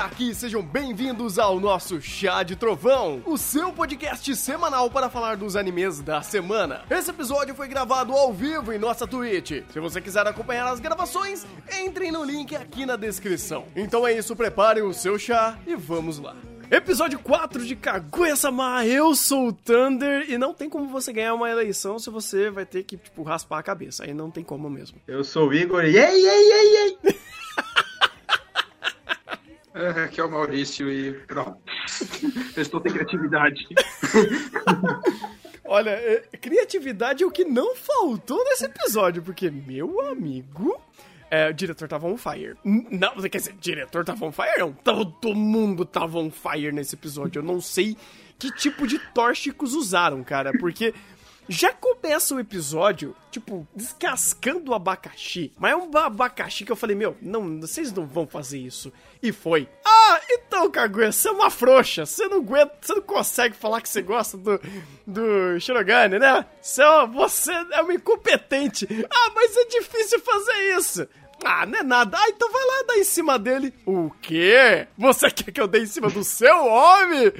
aqui, sejam bem-vindos ao nosso Chá de Trovão, o seu podcast semanal para falar dos animes da semana. Esse episódio foi gravado ao vivo em nossa Twitch. Se você quiser acompanhar as gravações, entrem no link aqui na descrição. Então é isso, preparem o seu chá e vamos lá. Episódio 4 de Kaguya-sama, eu sou o Thunder e não tem como você ganhar uma eleição se você vai ter que, tipo, raspar a cabeça. Aí não tem como mesmo. Eu sou o Igor e ei, ei, ei, ei! É, aqui é o Maurício e pronto. Eu estou sem criatividade. Olha, é, criatividade é o que não faltou nesse episódio, porque, meu amigo, é, o diretor tava on fire. Não, quer dizer, diretor tava on fire? Não, todo mundo tava on fire nesse episódio. Eu não sei que tipo de tóxicos usaram, cara, porque já começa o episódio, tipo, descascando o abacaxi. Mas é um abacaxi que eu falei, meu, não, vocês não vão fazer isso. E foi. Ah, então, Kaguya, você é uma frouxa. Você não aguenta, você não consegue falar que você gosta do, do Shirogane, né? Você, é- você é um incompetente. Ah, mas é difícil fazer isso. Ah, não é nada. Ah, então vai lá dar em cima dele. O quê? Você quer que eu dê em cima do seu homem?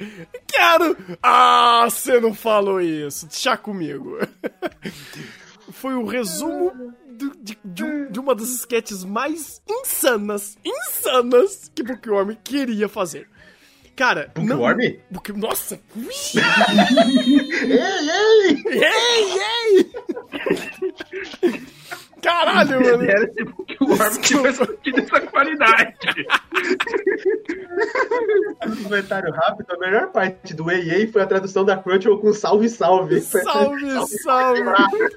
Quero. Ah, você não falou isso. Deixa comigo. Foi o resumo do- de, de um- de uma das sketches mais insanas, insanas que Bookworm queria fazer. Cara, não- Bookworm? Book- Nossa! Ei, ei! ei, ei! Caralho, mano! Era tipo que o Orm tivesse tido essa qualidade. Um comentário rápido, a melhor parte do ei foi a tradução da Crunchyroll com salve, salve. Salve, salve!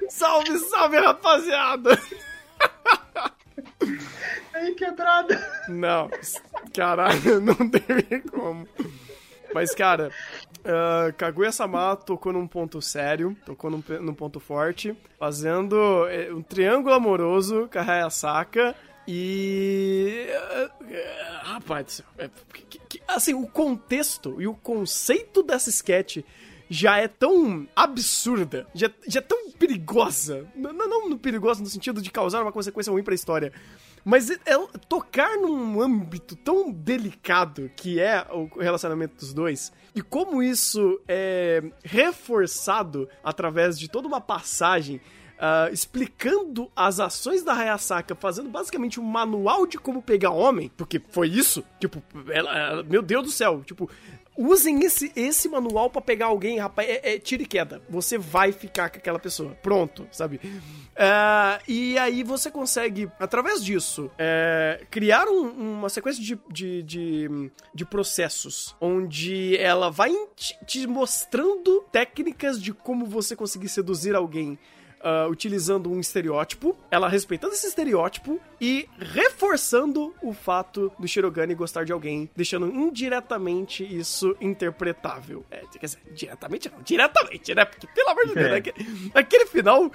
Salve, salve, rapaziada! Aí, quebrada. Não, caralho, não teve como. Mas, cara, uh, Kaguya-sama tocou num ponto sério, tocou num, num ponto forte, fazendo eh, um triângulo amoroso com a Hayasaka e... eh, eh, rapaz do céu, é, assim, o contexto e o conceito dessa sketch já é tão absurda, já, já é tão perigosa, não, não, não perigosa no sentido de causar uma consequência ruim pra história, mas é, é tocar num âmbito tão delicado que é o relacionamento dos dois, e como isso é reforçado através de toda uma passagem ah, explicando as ações da Hayasaka, fazendo basicamente um manual de como pegar homem, porque foi isso, tipo, ela, ela- meu Deus do céu, tipo, usem esse, esse manual pra pegar alguém, rapaz, é, é e queda, você vai ficar com aquela pessoa, pronto, sabe? Ah, e aí você consegue, através disso, é, criar um- uma sequência de, de, de, de processos, onde ela vai te, te mostrando técnicas de como você conseguir seduzir alguém ah, utilizando um estereótipo, ela respeitando esse estereótipo e reforçando o fato do Shirogane gostar de alguém, deixando indiretamente isso interpretável. É, quer dizer, diretamente não, diretamente, né? Porque, pelo amor de Deus, É. aquele, aquele final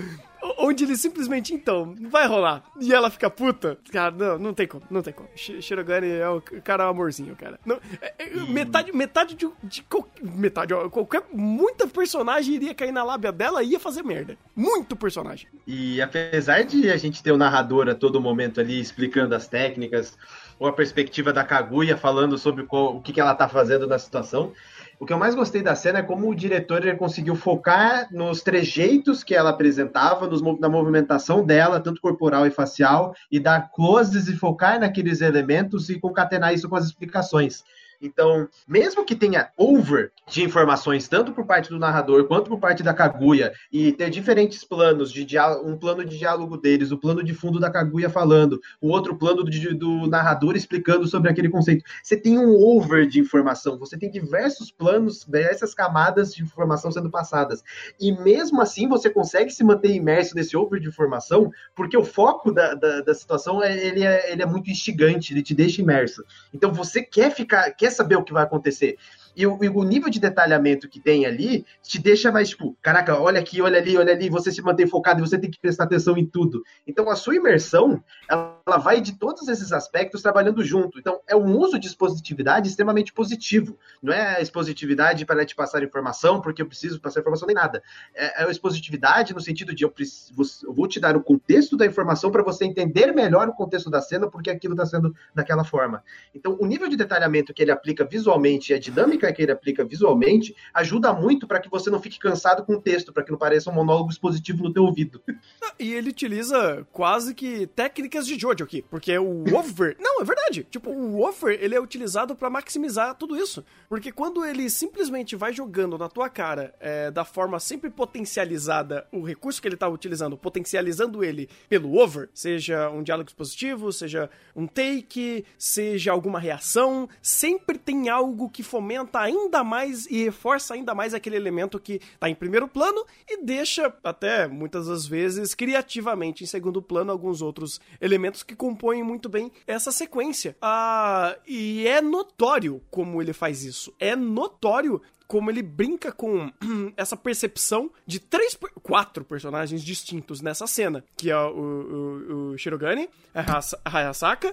onde ele simplesmente, então, vai rolar. E ela fica puta. Cara, não, não tem como, não tem como. Shi- Shirogane é o cara amorzinho, cara. Não, é- é- metade, metade de, de metade, ó, qualquer, muita personagem iria cair na lábia dela e ia fazer merda. Muito personagem. E apesar de a gente ter o narrador a todo momento ali explicando as técnicas, ou a perspectiva da Kaguya falando sobre qual- o que, que ela tá fazendo na situação, o que eu mais gostei da cena é como o diretor conseguiu focar nos trejeitos que ela apresentava, nos na movimentação dela, tanto corporal e facial, e dar closes e focar naqueles elementos e concatenar isso com as explicações. Então, mesmo que tenha over de informações, tanto por parte do narrador quanto por parte da Kaguya, e ter diferentes planos, de um plano de diálogo deles, o plano de fundo da Kaguya falando, o outro plano do, do narrador explicando sobre aquele conceito. Você tem um over de informação, você tem diversos planos, diversas camadas de informação sendo passadas. E mesmo assim você consegue se manter imerso nesse over de informação, porque o foco da, da, da situação é, ele é, ele é muito instigante, ele te deixa imerso. Então você quer ficar, quer saber o que vai acontecer. E o, e o nível de detalhamento que tem ali te deixa mais tipo, caraca, olha aqui, olha ali, olha ali, você se mantém focado e você tem que prestar atenção em tudo. Então a sua imersão, ela ela vai de todos esses aspectos trabalhando junto. Então, é um uso de expositividade extremamente positivo. Não é a expositividade para te passar informação, porque eu preciso passar informação nem nada. É, é a expositividade no sentido de eu, preciso, eu vou te dar o contexto da informação para você entender melhor o contexto da cena, porque aquilo está sendo daquela forma. Então, o nível de detalhamento que ele aplica visualmente e a dinâmica que ele aplica visualmente ajuda muito para que você não fique cansado com o texto, para que não pareça um monólogo expositivo no teu ouvido. E ele utiliza quase que técnicas de Jojo aqui, porque o over... não, é verdade. Tipo, o over, ele é utilizado para maximizar tudo isso. Porque quando ele simplesmente vai jogando na tua cara é, da forma sempre potencializada o recurso que ele tá utilizando, potencializando ele pelo over, seja um diálogo expositivo, seja um take, seja alguma reação, sempre tem algo que fomenta ainda mais e reforça ainda mais aquele elemento que tá em primeiro plano e deixa até muitas das vezes criativamente em segundo plano alguns outros elementos que compõem muito bem essa sequência. Ah, e é notório como ele faz isso. É notório como ele brinca com essa percepção de três, quatro personagens distintos nessa cena, que é o, o, o Shirogane, a Hayasaka,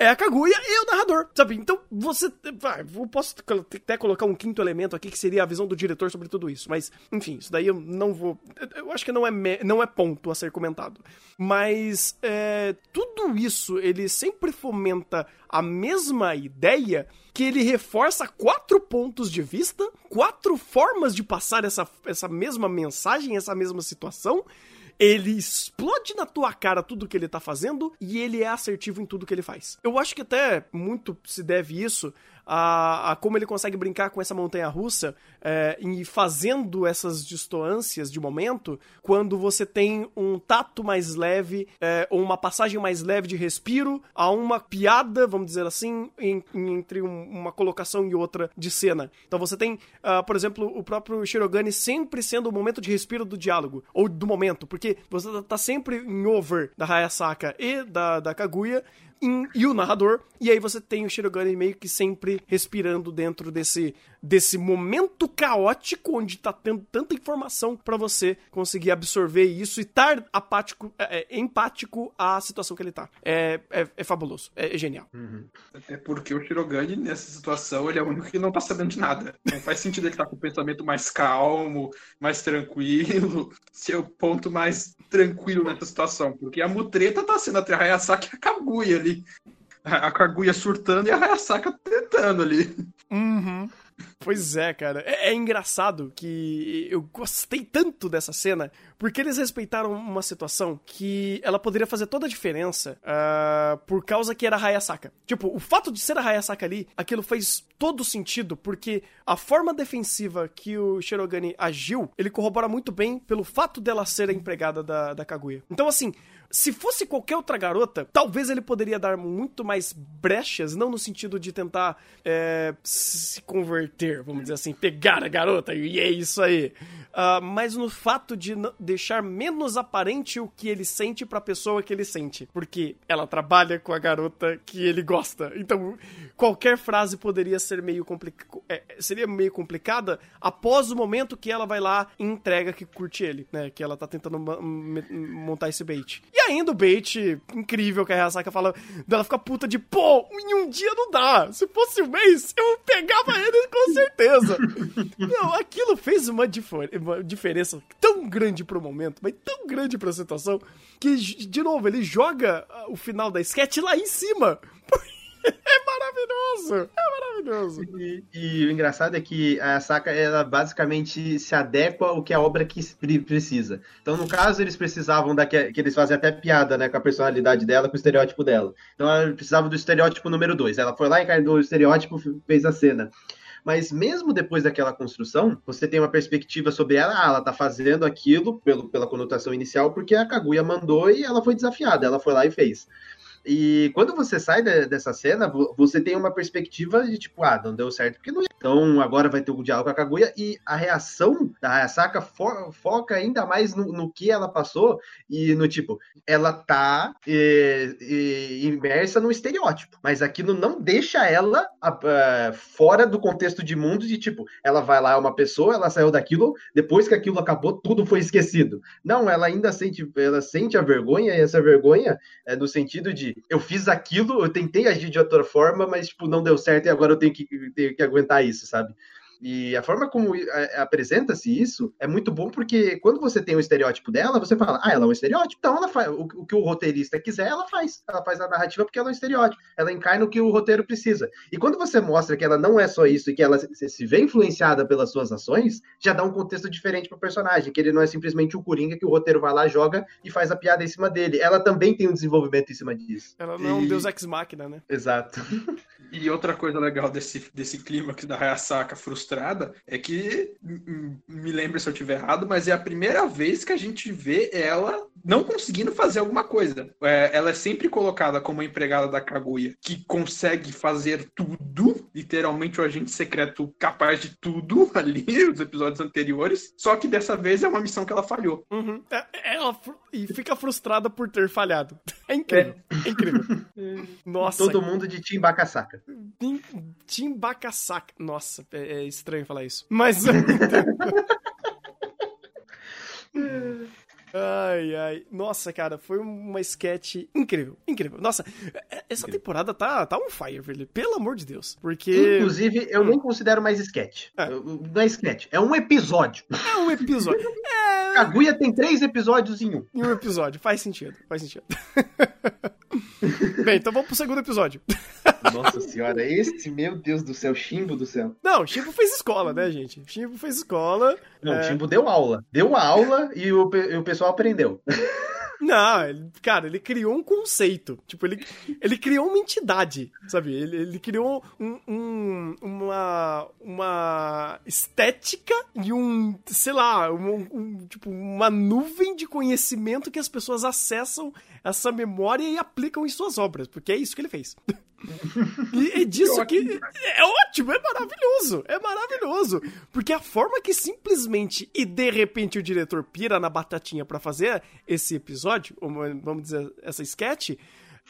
é a Kaguya e o narrador, sabe? Então, você... Vai, eu posso até colocar um quinto elemento aqui, que seria a visão do diretor sobre tudo isso, mas, enfim, isso daí eu não vou... Eu acho que não é, me, não é ponto a ser comentado. Mas, é, tudo isso, ele sempre fomenta a mesma ideia que ele reforça quatro pontos de vista, quatro formas de passar essa, essa mesma mensagem, essa mesma situação. Ele explode na tua cara tudo que ele tá fazendo e ele é assertivo em tudo que ele faz. Eu acho que até muito se deve isso a, a como ele consegue brincar com essa montanha russa é, e fazendo essas distoâncias de momento quando você tem um tato mais leve é, ou uma passagem mais leve de respiro a uma piada, vamos dizer assim, em, em, entre um, uma colocação e outra de cena. Então você tem, uh, por exemplo, o próprio Shirogane sempre sendo o momento de respiro do diálogo, ou do momento, porque você tá, tá sempre em over da Hayasaka e da, da Kaguya, em, e o narrador, e aí você tem o Shirogane meio que sempre respirando dentro desse, desse momento caótico onde tá tendo tanta informação para você conseguir absorver isso e estar apático, é, é, empático à situação que ele tá. É, é, é fabuloso, é, é genial. Uhum. Até porque o Shirogane, nessa situação, ele é o único que não tá sabendo de nada. Não faz sentido ele estar tá com o pensamento mais calmo, mais tranquilo, ser o ponto mais tranquilo nessa situação, porque a mutreta tá sendo a Hayasaki e a Kaguya ali. A Kaguya surtando e a Hayasaka tentando ali. Uhum. Pois é, cara. É, é, engraçado que eu gostei tanto dessa cena, porque eles respeitaram uma situação que ela poderia fazer toda a diferença uh, por causa que era a Hayasaka. Tipo, o fato de ser a Hayasaka ali, aquilo fez todo sentido, porque a forma defensiva que o Shirogane agiu, ele corrobora muito bem pelo fato dela ser a empregada da, da Kaguya. Então, assim, se fosse qualquer outra garota, talvez ele poderia dar muito mais brechas, não no sentido de tentar é, se converter, vamos dizer assim, pegar a garota e é isso aí. Uh, mas no fato de deixar menos aparente o que ele sente pra pessoa que ele sente. Porque ela trabalha com a garota que ele gosta. Então, qualquer frase poderia ser meio complicada. É, seria meio complicada após o momento que ela vai lá e entrega que curte ele, né? Que ela tá tentando montar esse bait. E ainda o bait incrível que a Hayasaka fala, dela fica puta de, pô, em um dia não dá. Se fosse um mês, eu pegava ele com certeza. não, aquilo fez uma, uma diferença tão grande pro momento, mas tão grande pra situação, que, de novo, ele joga o final da sketch lá em cima. É maravilhoso! É maravilhoso! E, e, o engraçado é que a Saka, ela basicamente se adequa ao que a obra que precisa. Então, no caso, eles precisavam da que, eles fazem até piada, né, com a personalidade dela, com o estereótipo dela. Então, ela precisava do estereótipo número 2. Ela foi lá, encarnou o estereótipo, fez a cena. Mas mesmo depois daquela construção, você tem uma perspectiva sobre ela, ah, ela tá fazendo aquilo pelo, pela conotação inicial, porque a Kaguya mandou e ela foi desafiada, ela foi lá e fez. E quando você sai de, dessa cena, você tem uma perspectiva de tipo, ah, não deu certo porque não. Então agora vai ter um diálogo com a Kaguya e a reação da Hayasaka fo foca ainda mais no, no, que ela passou e no tipo, ela tá e, e, imersa no estereótipo, mas aquilo não deixa ela uh, fora do contexto de mundo de tipo, ela vai lá, é uma pessoa, ela saiu daquilo, depois que aquilo acabou, tudo foi esquecido. Não, ela ainda sente, ela sente a vergonha e essa vergonha é no sentido de eu fiz aquilo, eu tentei agir de outra forma, mas tipo, não deu certo e agora eu tenho que, tenho que aguentar isso, sabe? E a forma como é, apresenta-se isso é muito bom porque quando você tem o estereótipo dela, você fala, ah, ela é um estereótipo, então ela faz o, o que o roteirista quiser, ela faz. Ela faz a narrativa porque ela é um estereótipo. Ela encarna o que o roteiro precisa. E quando você mostra que ela não é só isso e que ela se, se vê influenciada pelas suas ações, já dá um contexto diferente pro personagem, que ele não é simplesmente o Coringa que o roteiro vai lá, joga e faz a piada em cima dele. Ela também tem um desenvolvimento em cima disso. Ela não é um deus ex-máquina, né? Exato. E outra coisa legal desse, desse clímax da Hayasaka frustrada é que, me lembra se eu estiver errado, mas é a primeira vez que a gente vê ela não conseguindo fazer alguma coisa. É, ela é sempre colocada como empregada da Kaguya, que consegue fazer tudo, literalmente o agente secreto capaz de tudo ali, os episódios anteriores, só que dessa vez é uma missão que ela falhou. Uhum. É, ela e fica frustrada por ter falhado. É incrível. É, é incrível. Nossa. Todo mundo de Timbacassaca. Timbacassaca. Nossa, é, é estranho falar isso. Mas. Ai, ai. Nossa, cara, foi uma sketch incrível. Incrível. Nossa, é, essa temporada tá, tá on fire, velho. Pelo amor de Deus. Porque. Inclusive, eu hum. nem considero mais sketch. É. Não é sketch, é um episódio. É um episódio. É... Kaguya tem três episódios em um. Em um episódio. Faz sentido. Faz sentido. Bem, então vamos pro segundo episódio. Nossa senhora, esse, meu Deus do céu, Chimbo do céu. Não, o Chimbo fez escola, né, gente? O Chimbo fez escola. Não, é... o Chimbo deu aula. Deu aula e o, e o pessoal aprendeu. Não, ele, cara, ele criou um conceito. Tipo, ele, ele criou uma entidade, sabe? Ele, ele criou um, um, uma, uma estética e um, sei lá, um, um, tipo, uma nuvem de conhecimento que as pessoas acessam essa memória e aplicam em suas obras, porque é isso que ele fez. E é disso que. É ótimo, é maravilhoso, é maravilhoso. Porque a forma que simplesmente e de repente o diretor pira na batatinha para fazer esse episódio, ou vamos dizer, essa sketch,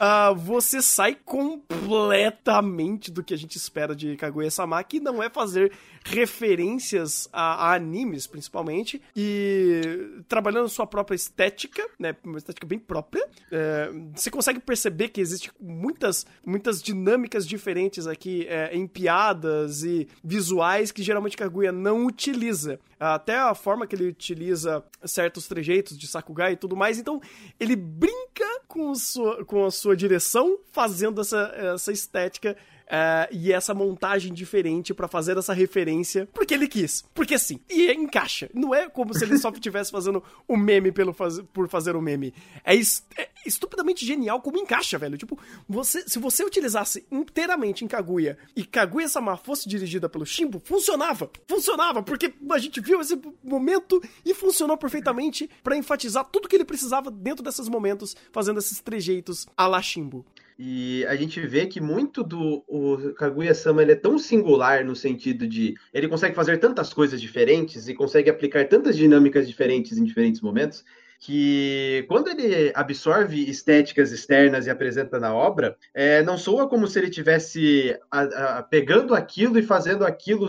uh, você sai completamente do que a gente espera de Kaguya-sama, que não é fazer referências a, a, animes, principalmente, e trabalhando sua própria estética, né, uma estética bem própria. É, você consegue perceber que existe muitas, muitas dinâmicas diferentes aqui é, em piadas e visuais que geralmente Kaguya não utiliza. Até a forma que ele utiliza certos trejeitos de Sakugai e tudo mais. Então, ele brinca com, sua, com a sua direção fazendo essa, essa estética Uh, e essa montagem diferente para fazer essa referência, porque ele quis. Porque sim. E encaixa. Não é como se ele só estivesse fazendo o meme pelo faz... por fazer o meme. É, est... é, estupidamente genial como encaixa, velho. Tipo, você... se você utilizasse inteiramente em Kaguya e Kaguya-sama fosse dirigida pelo Shimbo, funcionava. Funcionava, porque a gente viu esse momento e funcionou perfeitamente para enfatizar tudo que ele precisava dentro desses momentos, fazendo esses trejeitos a la Shimbo. E a gente vê que muito do o Kaguya-sama ele é tão singular no sentido de ele consegue fazer tantas coisas diferentes e consegue aplicar tantas dinâmicas diferentes em diferentes momentos que quando ele absorve estéticas externas e apresenta na obra, é, não soa como se ele tivesse pegando aquilo e fazendo aquilo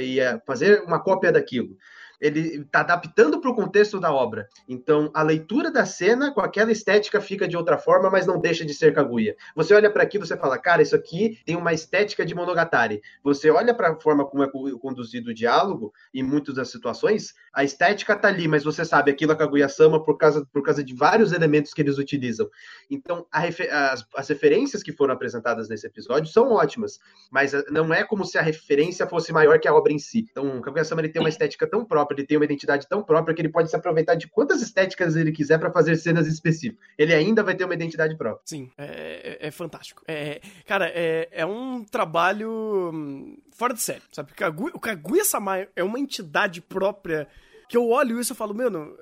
e a, fazer uma cópia daquilo ele está adaptando para o contexto da obra. Então, a leitura da cena com aquela estética fica de outra forma, mas não deixa de ser Kaguya. Você olha para aquilo, você fala, cara, isso aqui tem uma estética de Monogatari. Você olha para a forma como é conduzido o diálogo, em muitas das situações, a estética tá ali, mas você sabe, aquilo é Kaguya-sama por causa, por causa de vários elementos que eles utilizam. Então, refer as, as referências que foram apresentadas nesse episódio são ótimas, mas eh, não é como se a referência fosse maior que a obra em si. Então, Kaguya-sama tem uma estética tão própria próprio, ele tem uma identidade tão própria que ele pode se aproveitar de quantas estéticas ele quiser para fazer cenas específicas. Ele ainda vai ter uma identidade própria. Sim, é, é, é fantástico. É, cara, é, é um trabalho hum, fora de série, sabe? O Kaguya-sama é uma entidade própria que eu olho isso e falo, mano,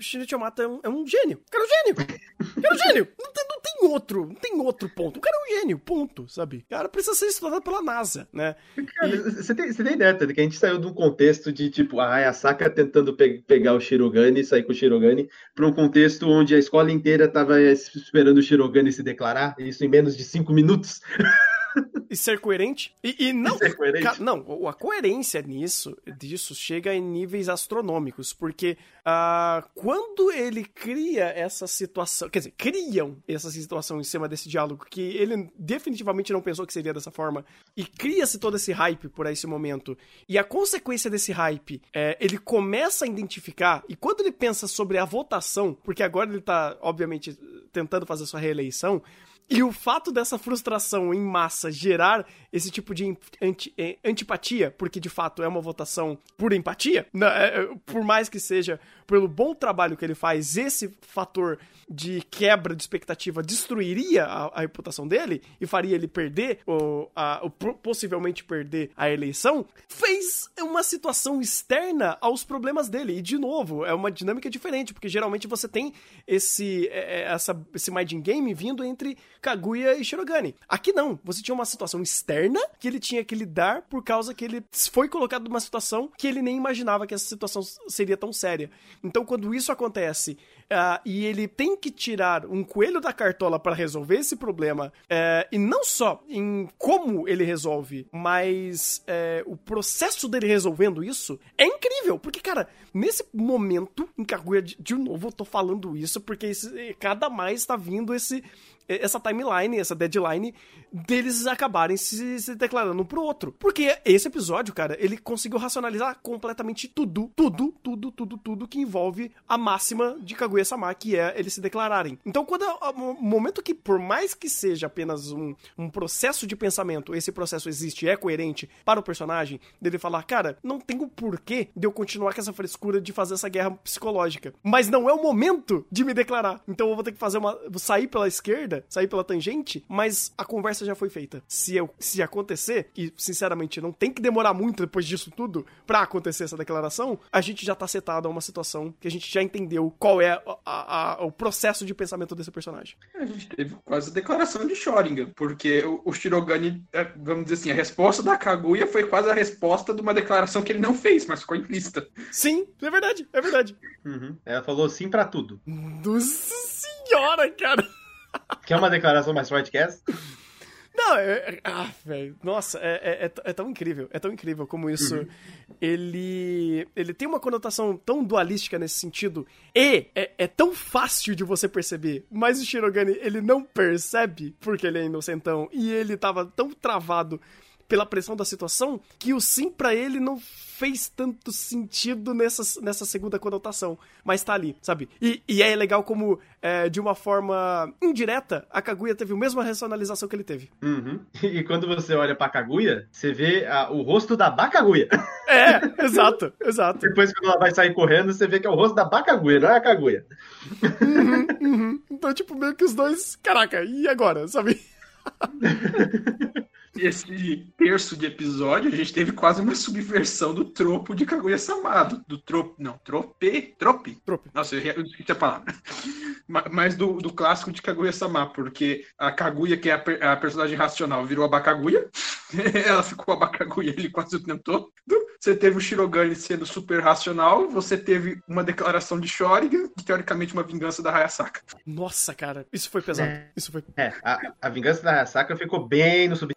Shinichi Yamata é um, é um gênio. Cara é um gênio. Cara é um gênio. Não tem, tem outro, não tem outro ponto. O cara é um gênio, ponto, sabe? O cara precisa ser estudado pela NASA, né? Cara, e... você, tem, você tem ideia, tá? que a gente saiu de um contexto de, tipo, a Hayasaka tentando pe pegar o Shirogane, sair com o Shirogane, para um contexto onde a escola inteira tava esperando o Shirogane se declarar, isso em menos de cinco minutos. E ser coerente. E, e não. E ser coerente. ca- Não, a coerência nisso, disso chega em níveis astronômicos. Porque ah, quando ele cria essa situação. Quer dizer, criam essa situação em cima desse diálogo que ele definitivamente não pensou que seria dessa forma. E cria-se todo esse hype por esse momento. E a consequência desse hype, é, ele começa a identificar. E quando ele pensa sobre a votação, porque agora ele tá, obviamente, tentando fazer sua reeleição. E o fato dessa frustração em massa gerar esse tipo de anti- eh, antipatia, porque de fato é uma votação por empatia, na- é, é, por mais que seja pelo bom trabalho que ele faz, esse fator de quebra de expectativa destruiria a, a reputação dele e faria ele perder, ou, a- ou po- possivelmente perder a eleição, fez uma situação externa aos problemas dele. E, de novo, é uma dinâmica diferente, porque geralmente você tem esse, é, essa, esse minding game vindo entre Kaguya e Shirogane. Aqui não, você tinha uma situação externa que ele tinha que lidar por causa que ele foi colocado numa situação que ele nem imaginava que essa situação seria tão séria. Então, quando isso acontece ah, e ele tem que tirar um coelho da cartola para resolver esse problema, é, e não só em como ele resolve, mas é, o processo dele resolvendo isso é incrível, porque, cara, nesse momento em Kaguya, de, de novo, eu tô falando isso porque esse- cada mais tá vindo esse essa timeline, essa deadline deles acabarem se, se declarando um pro outro. Porque esse episódio, cara, ele conseguiu racionalizar completamente tudo, tudo, tudo, tudo, tudo que envolve a máxima de Kaguya-sama, que é eles se declararem. Então, quando o momento que, por mais que seja apenas um, um processo de pensamento, esse processo existe, é coerente para o personagem, dele falar, cara, não tem o porquê de eu continuar com essa frescura de fazer essa guerra psicológica. Mas não é o momento de me declarar. Então eu vou ter que fazer uma. sair pela esquerda, sair pela tangente, mas a conversa já foi feita. Se eu se acontecer, e sinceramente não tem que demorar muito depois disso tudo pra acontecer essa declaração, a gente já tá setado a uma situação que a gente já entendeu qual é a- a- a- o processo de pensamento desse personagem. A gente teve quase a declaração de Shoringan, porque o, o Shirogane, é, vamos dizer assim, a resposta da Kaguya foi quase a resposta de uma declaração que ele não fez, mas ficou implícita. Sim, é verdade, é verdade. Uhum. Ela falou sim pra tudo. Nossa senhora, cara. Quer uma declaração mais forte que essa? Não, é, é- ah, velho, nossa, é, é- é é tão incrível, é tão incrível como isso, ele, ele tem uma conotação tão dualística nesse sentido, e é, é tão fácil de você perceber, mas o Shirogane, ele não percebe porque ele é inocentão, e ele tava tão travado pela pressão da situação, que o sim pra ele não fez tanto sentido nessa, nessa segunda conotação, mas tá ali, sabe? E, e é legal como, é, de uma forma indireta, a Kaguya teve a mesma racionalização que ele teve. Uhum. E quando você olha pra Kaguya, você vê ah, o rosto da Bakaguya. É, exato, exato. Depois, quando ela vai sair correndo, você vê que é o rosto da Bakaguya, não é a Kaguya. Uhum, uhum. Então, tipo, meio que os dois, caraca, e agora, sabe? Esse terço de episódio, a gente teve quase uma subversão do tropo de Kaguya-sama. Do, do tropo. Não, trope. Trope? Trope. Nossa, eu esqueci a palavra. Ma- Mas do, do clássico de Kaguya-sama, porque a Kaguya, que é a, a personagem racional, virou a Bakaguya. Ela ficou a Bakaguya ele quase o tempo todo. Você teve o Shirogane sendo super racional. Você teve uma declaração de Shoringan, e teoricamente uma vingança da Hayasaka. Nossa, cara, isso foi pesado. É. Isso foi. É, a, a vingança da Hayasaka ficou bem no sub...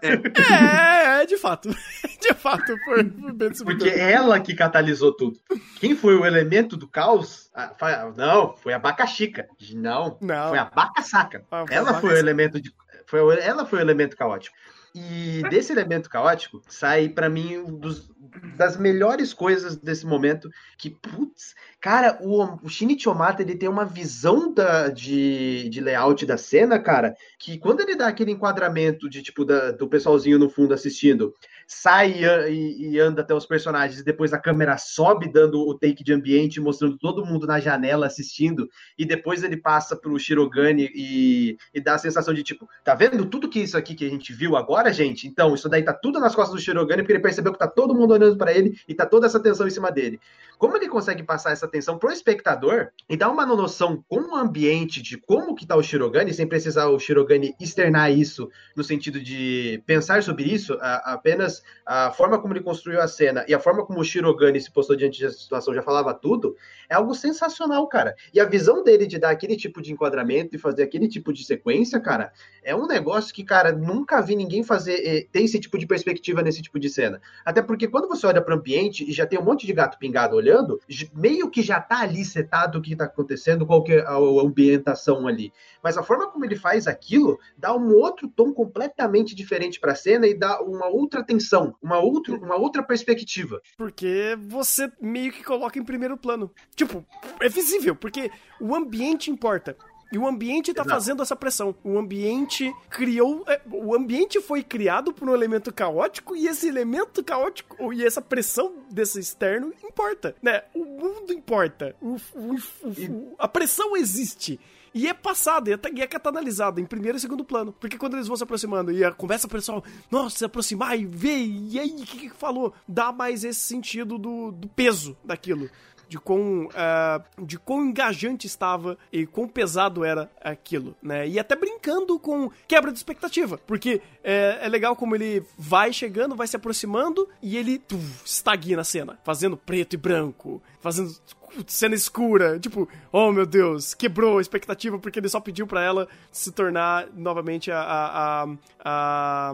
É, é, de fato. De fato, foi, bem Porque é ela que catalisou tudo. Quem foi o elemento do caos? Ah, não, foi a Bacachica. Não, Não. foi a Bacasaca. Ah, Ela foi o elemento de. Foi, ela foi o elemento caótico. E desse elemento caótico sai pra mim um dos, das melhores coisas desse momento. Que, putz, cara, o, o Shinichi Omata ele tem uma visão da, de, de layout da cena, cara, que quando ele dá aquele enquadramento de tipo da- do pessoalzinho no fundo assistindo, sai e, e- anda até os personagens, e depois a câmera sobe dando o take de ambiente, mostrando todo mundo na janela assistindo, e depois ele passa pro Shirogane e, e dá a sensação de tipo, tá vendo tudo que isso aqui que a gente viu agora, gente? Então, isso daí tá tudo nas costas do Shirogane, porque ele percebeu que tá todo mundo olhando pra ele e tá toda essa tensão em cima dele. Como ele consegue passar essa tensão pro espectador e dar uma noção com o ambiente de como que tá o Shirogane, sem precisar o Shirogane externar isso no sentido de pensar sobre isso, a, apenas a forma como ele construiu a cena e a forma como o Shirogane se postou diante da situação já falava tudo, é algo sensacional, cara. E a visão dele de dar aquele tipo de enquadramento e fazer aquele tipo de sequência, cara, é um negócio que, cara, nunca vi ninguém fazer, eh, ter esse tipo de perspectiva nesse tipo de cena. Até porque quando você olha para o ambiente e já tem um monte de gato pingado olhando, meio que já tá ali setado o que tá acontecendo, qual que é a ambientação ali. Mas a forma como ele faz aquilo dá um outro tom completamente diferente para a cena e dá uma outra tensão, uma, outra, uma outra perspectiva. Porque você meio que coloca em primeiro plano. Tipo, é visível, porque o ambiente importa. E o ambiente tá Exato. fazendo essa pressão. O ambiente criou. É, o ambiente foi criado por um elemento caótico e esse elemento caótico e essa pressão desse externo importa, né? O mundo importa. O, o, o, a pressão existe. E é passado, e é, catalisado em primeiro e segundo plano. Porque quando eles vão se aproximando e começa o pessoal, nossa, se aproximar e ver, e aí, o que, que falou? Dá mais esse sentido do, do peso daquilo de quão, uh, de quão engajante estava e quão pesado era aquilo, né? E até brincando com quebra de expectativa, porque é, é legal como ele vai chegando, vai se aproximando e ele tuf, estagna a cena, fazendo preto e branco, fazendo cena escura, tipo, oh meu Deus, quebrou a expectativa porque ele só pediu para ela se tornar novamente a, a, a, a,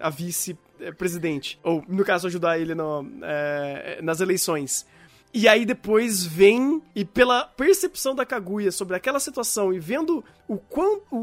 a vice-presidente, ou no caso ajudar ele no, é, nas eleições. E aí depois vem, e pela percepção da Kaguya sobre aquela situação e vendo o, quão, o,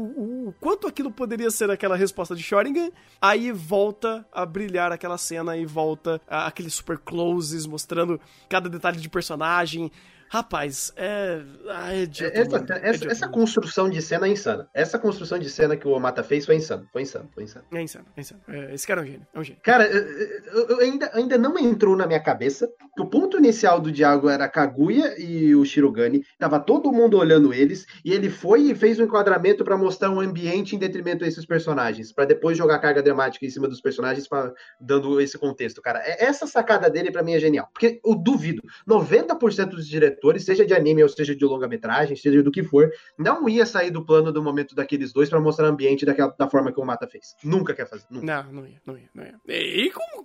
o, quanto aquilo poderia ser aquela resposta de Shoringan, aí volta a brilhar aquela cena e volta a, aqueles super closes mostrando cada detalhe de personagem, Rapaz, é. Ah, é de essa, essa, essa construção de cena é insana. Essa construção de cena que o Omata fez foi insano. Foi insano, foi insano. É insano, é insano. É, esse cara é um gênio. É um gênio. Cara, eu, eu ainda, ainda não entrou na minha cabeça que o ponto inicial do Diago era Kaguya e o Shirogane. Tava todo mundo olhando eles. E ele foi e fez um enquadramento para mostrar um ambiente em detrimento a esses personagens. para depois jogar carga dramática em cima dos personagens, pra, dando esse contexto, cara. É, essa sacada dele para mim é genial. Porque eu duvido. 90% dos diretores diretores, seja de anime ou seja de longa-metragem, seja do que for, não ia sair do plano do momento daqueles dois para mostrar o ambiente daquela, da forma que o Mata fez. Nunca quer fazer. Nunca. Não, não ia, não ia, não ia. E com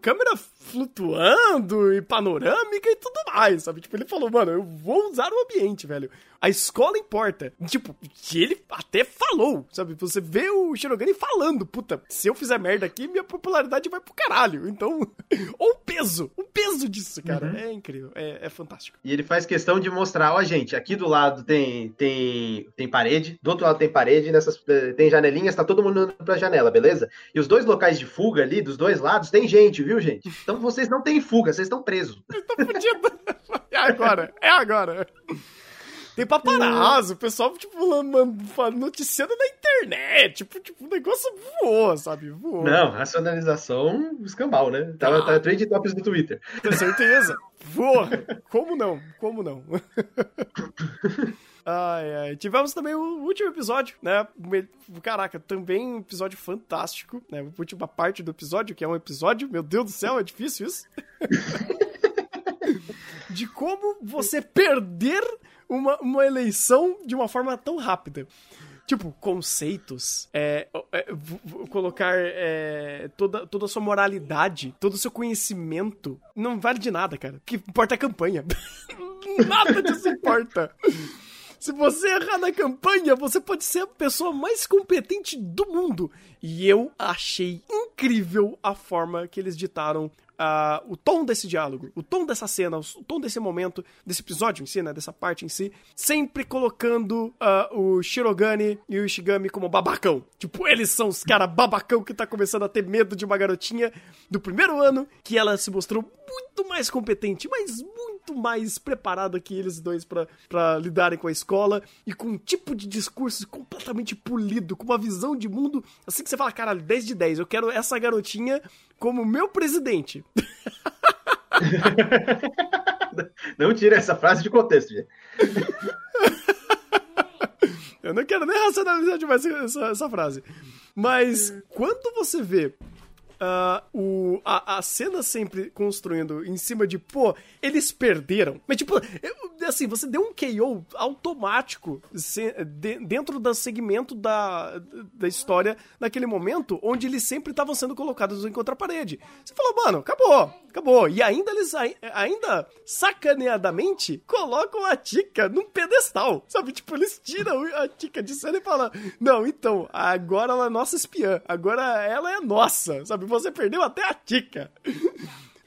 câmera flutuando e panorâmica e tudo mais, sabe? Tipo, ele falou, mano, eu vou usar o ambiente, velho. A escola importa. Tipo, que ele até falou, sabe? Você vê o Shirogane falando, puta, se eu fizer merda aqui, minha popularidade vai pro caralho. Então, ou o peso, o peso disso, cara, uhum. é incrível, é, é, fantástico. E ele faz questão de mostrar, ó, gente, aqui do lado tem, tem, tem parede, do outro lado tem parede, nessas eh, tem janelinhas, tá todo mundo indo pra janela, beleza? E os dois locais de fuga ali, dos dois lados, tem gente, viu, gente? Então vocês não têm fuga, vocês estão presos. Vocês estão fodidos. É agora, é agora. Tem paparazzo, o pessoal, tipo, noticiando na internet. Tipo, tipo, o negócio voou, sabe? Voou. Não, racionalização escambau, né? Tava, ah. tava trade tops do Twitter. Com certeza. Voa. Como não? Como não? Ai, ai. Tivemos também o último episódio, né? Caraca, também um episódio fantástico, né? A última parte do episódio, que é um episódio, meu Deus do céu, é difícil isso. de como você perder uma, uma eleição de uma forma tão rápida tipo, conceitos, é, é, colocar é, toda, toda a sua moralidade, todo o seu conhecimento, não vale de nada, cara. Que importa é a campanha. nada disso importa. Se você errar na campanha, você pode ser a pessoa mais competente do mundo. E eu achei incrível a forma que eles ditaram uh, o tom desse diálogo, o tom dessa cena, o tom desse momento, desse episódio em si, né, dessa parte em si, sempre colocando uh, o Shirogane e o Ishigami como babacão. Tipo, eles são os caras babacão que tá começando a ter medo de uma garotinha do primeiro ano, que ela se mostrou muito mais competente, mas muito mais preparada que eles dois para lidarem com a escola e com um tipo de discurso completamente polido, com uma visão de mundo assim que você fala, caralho, 10 de 10, eu quero essa garotinha como meu presidente. Não tira essa frase de contexto, gente. Eu não quero nem racionalizar demais essa, essa frase. Mas quando você vê uh, o, a, a cena sempre construindo em cima de, pô, eles perderam. Mas, tipo, assim, você deu um KO automático se, de, dentro do segmento da, da história naquele momento, onde eles sempre estavam sendo colocados em contraparede. Você falou, mano, acabou, acabou. E ainda eles, ainda sacaneadamente, colocam a Tika num pedestal, sabe? Tipo, eles tiram a Tika de cena e falam, não, então, agora ela é nossa espiã, agora ela é nossa, sabe? Você perdeu até a Tika.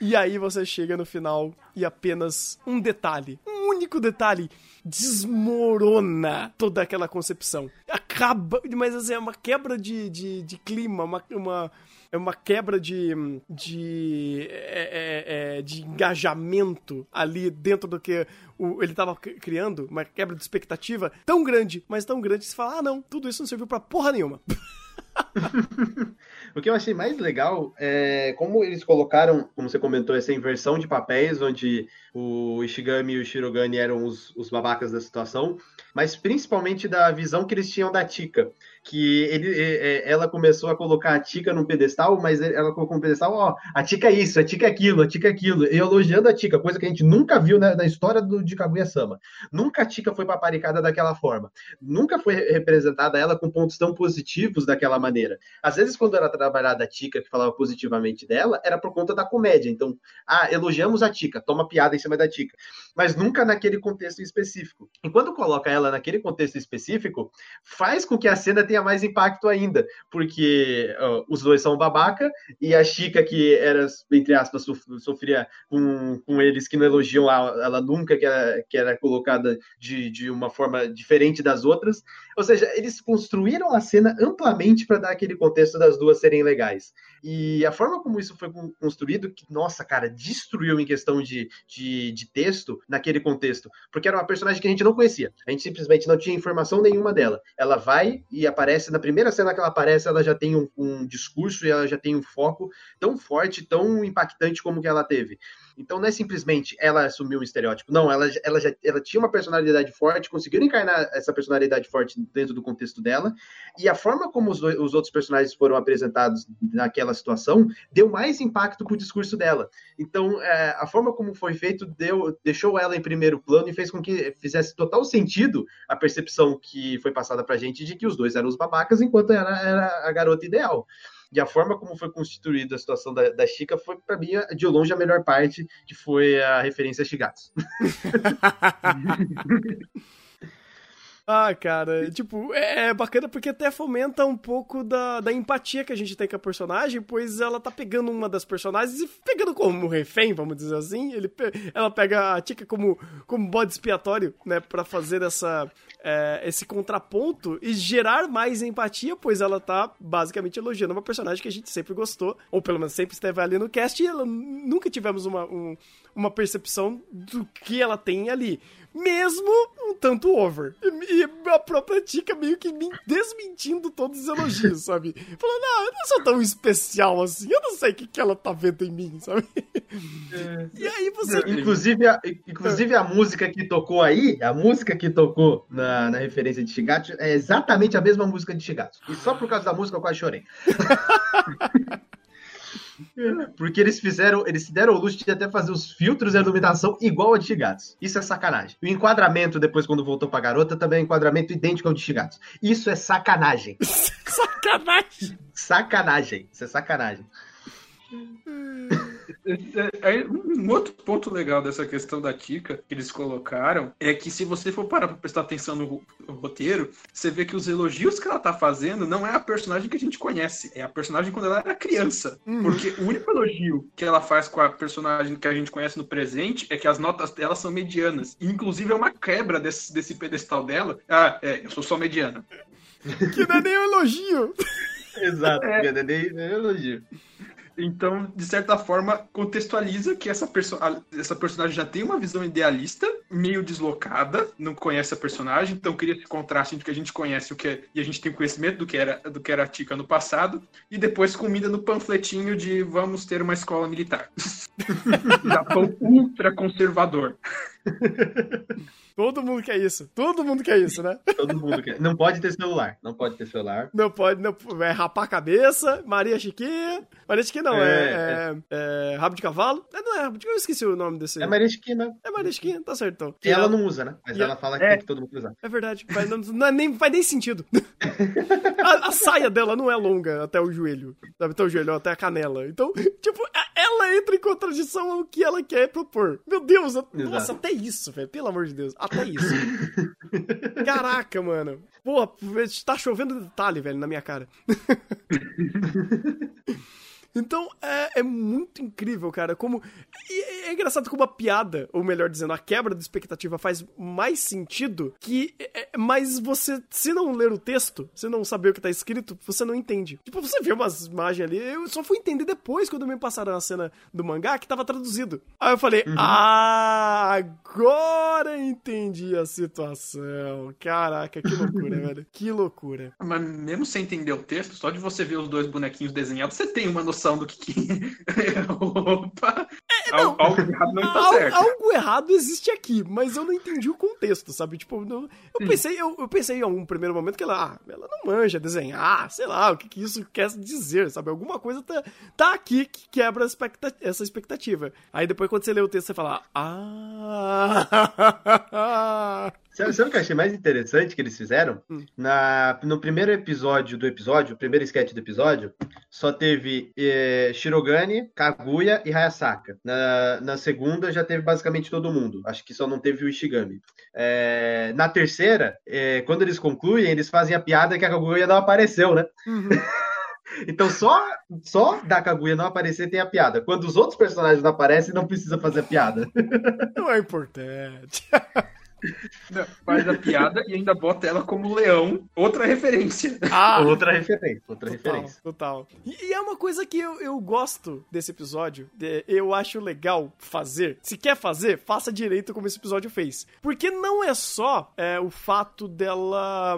E aí você chega no final e apenas um detalhe, um único detalhe, desmorona toda aquela concepção. Acaba, mas assim, é uma quebra de, de, de clima, uma, uma, é uma quebra de, de, é, é, é de engajamento ali dentro do que o, ele estava criando, uma quebra de expectativa tão grande, mas tão grande que você fala, ah não, tudo isso não serviu pra porra nenhuma. o que eu achei mais legal é como eles colocaram, como você comentou, essa inversão de papéis, onde o Ishigami e o Shirogane eram os, os babacas da situação, mas principalmente da visão que eles tinham da Tika que ele, ela começou a colocar a Tika num pedestal, mas ela colocou um pedestal, ó, a Tika é isso, a Tika é aquilo, a Tika é aquilo, e elogiando a Tika, coisa que a gente nunca viu na, na história do, de Kaguya-sama. Nunca a Tika foi paparicada daquela forma. Nunca foi representada ela com pontos tão positivos daquela maneira. Às vezes, quando era trabalhada a Tika, que falava positivamente dela, era por conta da comédia. Então, ah, elogiamos a Tika, toma piada em cima da Tika. Mas nunca naquele contexto específico. E quando coloca ela naquele contexto específico, faz com que a cena tenha mais impacto ainda, porque os dois são babaca e a Chica, que era, entre aspas, sofria com, com eles que não elogiam ela, ela nunca, que era, que era colocada de, de uma forma diferente das outras. Ou seja, eles construíram a cena amplamente para dar aquele contexto das duas serem legais. E a forma como isso foi construído, que, nossa, cara, destruiu em questão de, de, de texto naquele contexto, porque era uma personagem que a gente não conhecia. A gente simplesmente não tinha informação nenhuma dela. Ela vai e aparece, na primeira cena que ela aparece, ela já tem um, um discurso e ela já tem um foco tão forte, tão impactante como que ela teve. Então não é simplesmente ela assumiu um estereótipo. Não, ela, ela já ela tinha uma personalidade forte, conseguiu encarnar essa personalidade forte dentro do contexto dela. E a forma como os, os outros personagens foram apresentados naquela situação deu mais impacto pro discurso dela. Então, é, a forma como foi feito deu, deixou ela em primeiro plano e fez com que fizesse total sentido a percepção que foi passada pra gente de que os dois eram os babacas, enquanto ela era a garota ideal. E a forma como foi constituída a situação da, da Chica foi, para mim, de longe a melhor parte, que foi a referência a Shigatsu. Ah, cara, tipo, é, é, bacana porque até fomenta um pouco da, da empatia que a gente tem com a personagem, pois ela tá pegando uma das personagens e pegando como refém, vamos dizer assim. Ele, ela pega a Tika como, como bode expiatório, né, pra fazer essa, é, esse contraponto e gerar mais empatia, pois ela tá basicamente elogiando uma personagem que a gente sempre gostou, ou pelo menos sempre esteve ali no cast, e ela, nunca tivemos uma, um, uma percepção do que ela tem ali mesmo um tanto over. E, e a própria Tika meio que me desmentindo todos os elogios, sabe? Falando, não, eu não sou tão especial assim, eu não sei o que, que ela tá vendo em mim, sabe? É. E aí você. Inclusive, a, inclusive a música que tocou aí, a música que tocou na, na referência de Shigatsu é exatamente a mesma música de Shigatsu. E só por causa da música eu quase chorei. Porque eles fizeram, eles se deram o luxo de até fazer os filtros e a iluminação igual a de Shigatsu. Isso é sacanagem. O enquadramento, depois, quando voltou pra garota, também é um enquadramento idêntico ao de Shigatsu. Isso é sacanagem. sacanagem. Sacanagem. Isso é sacanagem. É, é, um outro ponto legal dessa questão da Tika que eles colocaram é que se você for parar pra prestar atenção no, roteiro, você vê que os elogios que ela tá fazendo não é a personagem que a gente conhece, é a personagem quando ela era criança. Hum. Porque o único elogio que ela faz com a personagem que a gente conhece no presente é que as notas dela são medianas. Inclusive é uma quebra desse, desse pedestal dela. Ah, é, eu sou só mediana. Que não é nem um elogio. Exato, é. que não é nem um elogio. Então, de certa forma, contextualiza que essa, perso essa personagem já tem uma visão idealista, meio deslocada, não conhece a personagem, então cria esse contraste entre que a gente conhece o que é, e a gente tem conhecimento do que era do que era a Tika no passado, e depois comida no panfletinho de vamos ter uma escola militar. Japão ultra conservador. Todo mundo quer isso. Todo mundo quer isso, né? Todo mundo quer. Não pode ter celular. Não pode ter celular. Não pode, não, é rapar a cabeça, Maria Chiquinha. Maria Chiquinha não, é, é, é, é rabo de cavalo. É, não é rabo de eu esqueci o nome desse. É Maria Chiquinha. É Maria Chiquinha, tá certo então. E ela não usa, né? Mas ela fala que é, tem que todo mundo usar. É verdade. Faz, não, não, é nem, faz nem sentido. a, a, saia dela não é longa até o joelho. Sabe? Até o joelho, até a canela. Então, tipo, ela entra em contradição ao que ela quer propor. Meu Deus, Exato. nossa, até isso, velho. Pelo amor de Deus. Até isso. Caraca, mano. Pô, tá chovendo detalhe, velho, na minha cara. Então é, é, muito incrível, cara. Como. E é engraçado como a piada, ou melhor dizendo, a quebra de expectativa faz mais sentido que. É, é, mas você, se não ler o texto, se não saber o que tá escrito, você não entende. Tipo, você vê umas imagens ali, eu só fui entender depois quando me passaram a cena do mangá que tava traduzido. Aí eu falei, uhum. ah, agora entendi a situação. Caraca, que loucura, velho. Que loucura. Mas mesmo sem entender o texto, só de você ver os dois bonequinhos desenhados, você tem uma noção noção do que. que... Opa! É, não, algo, errado não está certo. Algo errado existe aqui, mas eu não entendi o contexto, sabe? Tipo, não, eu, pensei, eu, eu, pensei em algum primeiro momento que ela, ah, ela não manja desenhar, sei lá, o que, que isso quer dizer, sabe? Alguma coisa tá, tá aqui que quebra essa expectativa. Aí depois, quando você lê o texto, você fala, ah. Sabe, sabe o que eu achei mais interessante que eles fizeram? Hum. Na, no primeiro episódio do episódio, o primeiro sketch do episódio, só teve eh, Shirogane, Kaguya e Hayasaka. Na, na segunda já teve basicamente todo mundo. Acho que só não teve o Ishigami. É, na terceira, é, quando eles concluem, eles fazem a piada que a Kaguya não apareceu, né? Uhum. Então só, só da Kaguya não aparecer tem a piada. Quando os outros personagens não aparecem, não precisa fazer a piada. Não é importante. faz a piada e ainda bota ela como leão. Outra referência. Ah, outra referência. Outra total, referência. Total. E, e, é uma coisa que eu, eu gosto desse episódio. eu acho legal fazer. Se quer fazer, faça direito como esse episódio fez. Porque não é só é, o fato dela.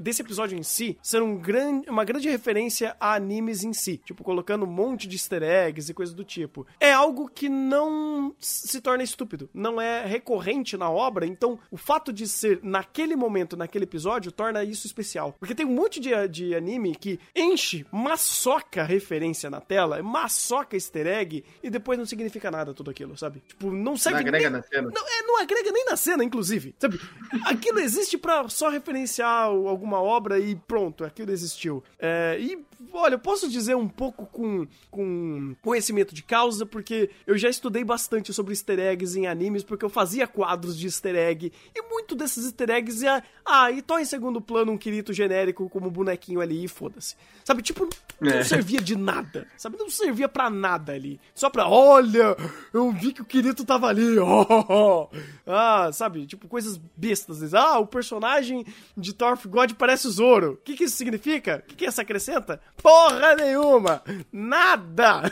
desse episódio em si ser um gran, uma grande referência a animes em si. Tipo, colocando um monte de easter eggs e coisas do tipo. É algo que não se torna estúpido. Não é recorrente na obra, então o fato de ser naquele momento, naquele episódio, torna isso especial. Porque tem um monte de, de anime que enche, maçoca referência na tela, maçoca easter egg, e depois não significa nada tudo aquilo, sabe? Tipo, não serve Não agrega nem, na cena. Não, é, não agrega nem na cena, inclusive. Sabe? Aquilo existe para só referenciar alguma obra e pronto, aquilo existiu. É, e, olha, eu posso dizer um pouco com, com conhecimento de causa, porque eu já estudei bastante sobre easter eggs em animes, porque eu fazia quadros de easter egg e muito desses easter eggs é. Ah, e tô em segundo plano um Kirito genérico como bonequinho ali e foda-se. Sabe, tipo, não é. servia de nada. Sabe, não servia para nada ali. Só pra, olha, eu vi que o Kirito tava ali. Oh, oh, oh. Ah, sabe, tipo, coisas bestas. Ah, o personagem de Thorf God parece o Zoro. O que, que isso significa? O que, que isso acrescenta? Porra nenhuma! Nada!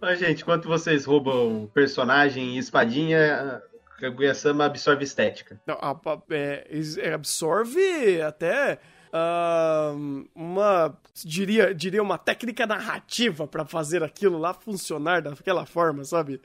Mas, gente, enquanto vocês roubam personagem e espadinha, Kaguya-sama absorve estética. Não, é, é, absorve até uh, uma diria diria uma técnica narrativa para fazer aquilo lá funcionar daquela forma, sabe?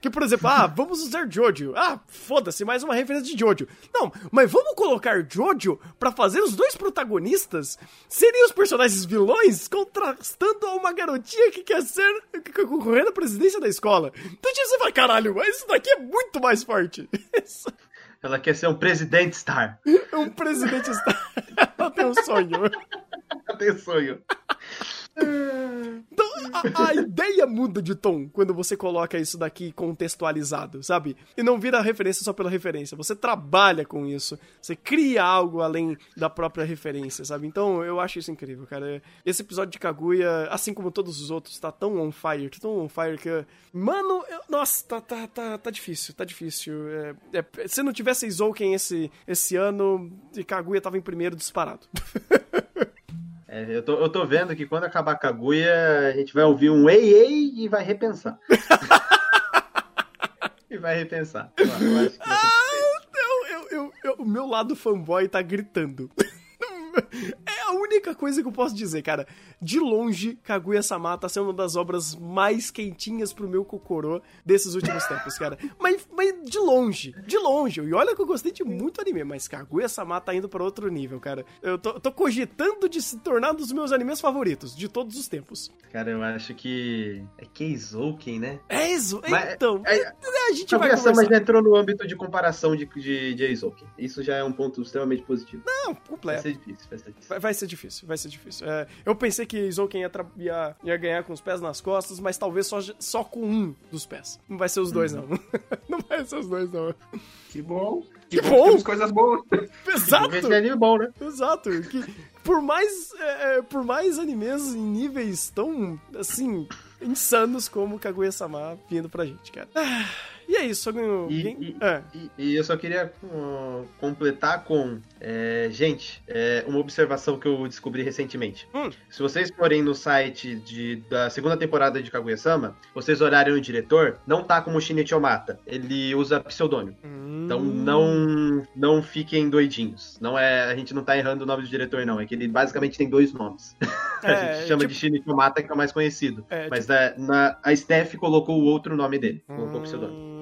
Que, por exemplo, ah, vamos usar Jojo. Ah, foda-se, mais uma referência de Jojo. Não, mas vamos colocar Jojo para fazer os dois protagonistas serem os personagens vilões contrastando a uma garotinha que quer ser que quer concorrer à presidência da escola. Então tipo, você vai, caralho, mas isso daqui é muito mais forte. Ela quer ser um presidente star. um presidente star. Ela tem um sonho. Tem um sonho. Então, a, a, ideia muda de tom quando você coloca isso daqui contextualizado, sabe? E não vira referência só pela referência. Você trabalha com isso. Você cria algo além da própria referência, sabe? Então, eu acho isso incrível, cara. Esse episódio de Kaguya, assim como todos os outros, tá tão on fire, tão on fire que. Mano, eu... nossa, tá, tá, tá, tá difícil, tá difícil. É, é... se não tivesse Izouken esse, esse ano, Kaguya tava em primeiro disparado. É, eu, tô, eu tô vendo que quando acabar a Kaguya, a gente vai ouvir um ei, ei e vai repensar. e vai repensar. Eu, eu ah, eu, eu, o meu lado fanboy tá gritando. É a única coisa que eu posso dizer, cara. De longe, Kaguya-sama tá sendo uma das obras mais quentinhas pro meu Kokoro desses últimos tempos, cara. Mas, mas de longe, de longe. E olha que eu gostei de muito anime, mas Kaguya-sama tá indo pra outro nível, cara. Eu tô, tô cogitando de se tornar um dos meus animes favoritos de todos os tempos. Cara, eu acho que é Keizouken, né? É isso, Mas- então. é- a gente vai Kaguya-sama conversar. já entrou no âmbito de comparação de, de, de Eizouken. Isso já é um ponto extremamente positivo. Não, Vai completo. ser difícil, vai ser difícil. Vai, vai ser difícil, vai ser difícil. É, eu pensei que Izouken ia, ia, ia ganhar com os pés nas costas, mas talvez só, só com um dos pés. Não vai ser os dois, não. não vai ser os dois, não. Que bom. Que bom. bom. Temos coisas boas. Exato! Esse é anime bom, né? Exato. Que por mais, é, é, por mais animes em níveis tão, assim, insanos como Kaguya-sama vindo pra gente, cara. Ah, e é isso, alguém- e- é. E, e eu só queria uh, completar com. é, gente, é, uma observação que eu descobri recentemente. Hum. Se vocês forem no site de, da segunda temporada de Kaguya-sama, vocês olharem o diretor, não tá como Shinichi Omata. Ele usa pseudônimo. Então Hum. não, não fiquem doidinhos. Não é, a gente não tá errando o nome do diretor, não. É que ele basicamente tem dois nomes. a É, gente chama tipo- de Shinichi Omata, que é o mais conhecido. É, Mas na, na- a Steph colocou o outro nome dele. Colocou o pseudônimo.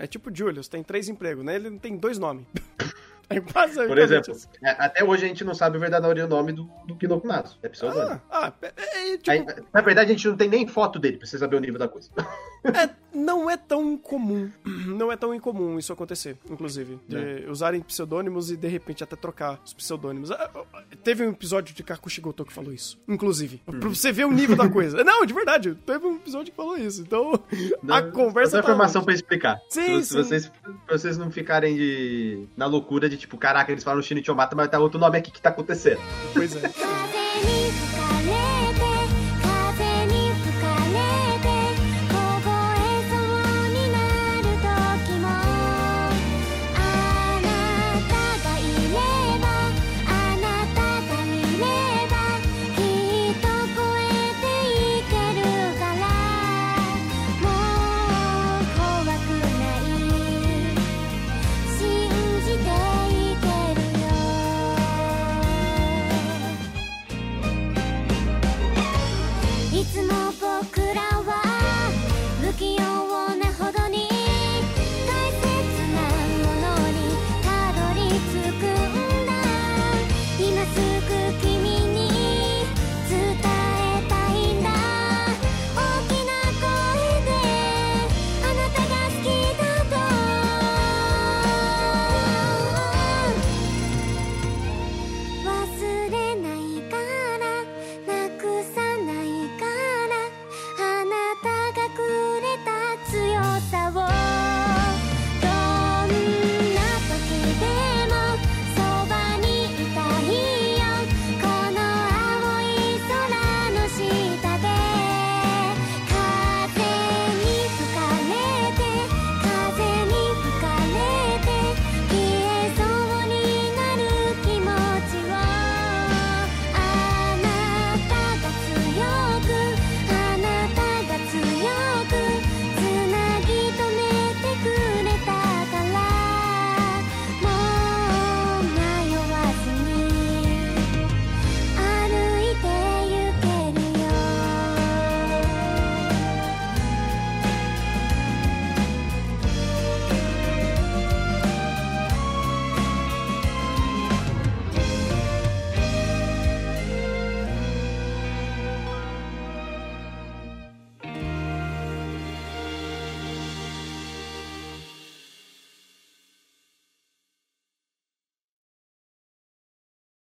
É tipo Julius, tem três empregos, né? Ele tem dois nomes. É quase Por exemplo, é, até hoje a gente não sabe o verdadeiro nome do, do Kinokunazo. É pseudônimo. Ah, ah, é, é, tipo, Aí, na verdade, a gente não tem nem foto dele pra você saber o nível da coisa. é, não é tão comum. Não é tão incomum isso acontecer, inclusive. De usarem pseudônimos e de repente até trocar os pseudônimos. Ah, ah, Teve um episódio de Kakushigoto que falou isso, inclusive. Pra você ver o nível da coisa. Não, de verdade, teve um episódio que falou isso. Então, a conversa Outra tá informação pra explicar. Sim, se, se sim. vocês, pra vocês não ficarem de, na loucura de tipo, caraca, eles falam Shinichi mata, mas tá outro nome aqui que tá acontecendo. Pois é.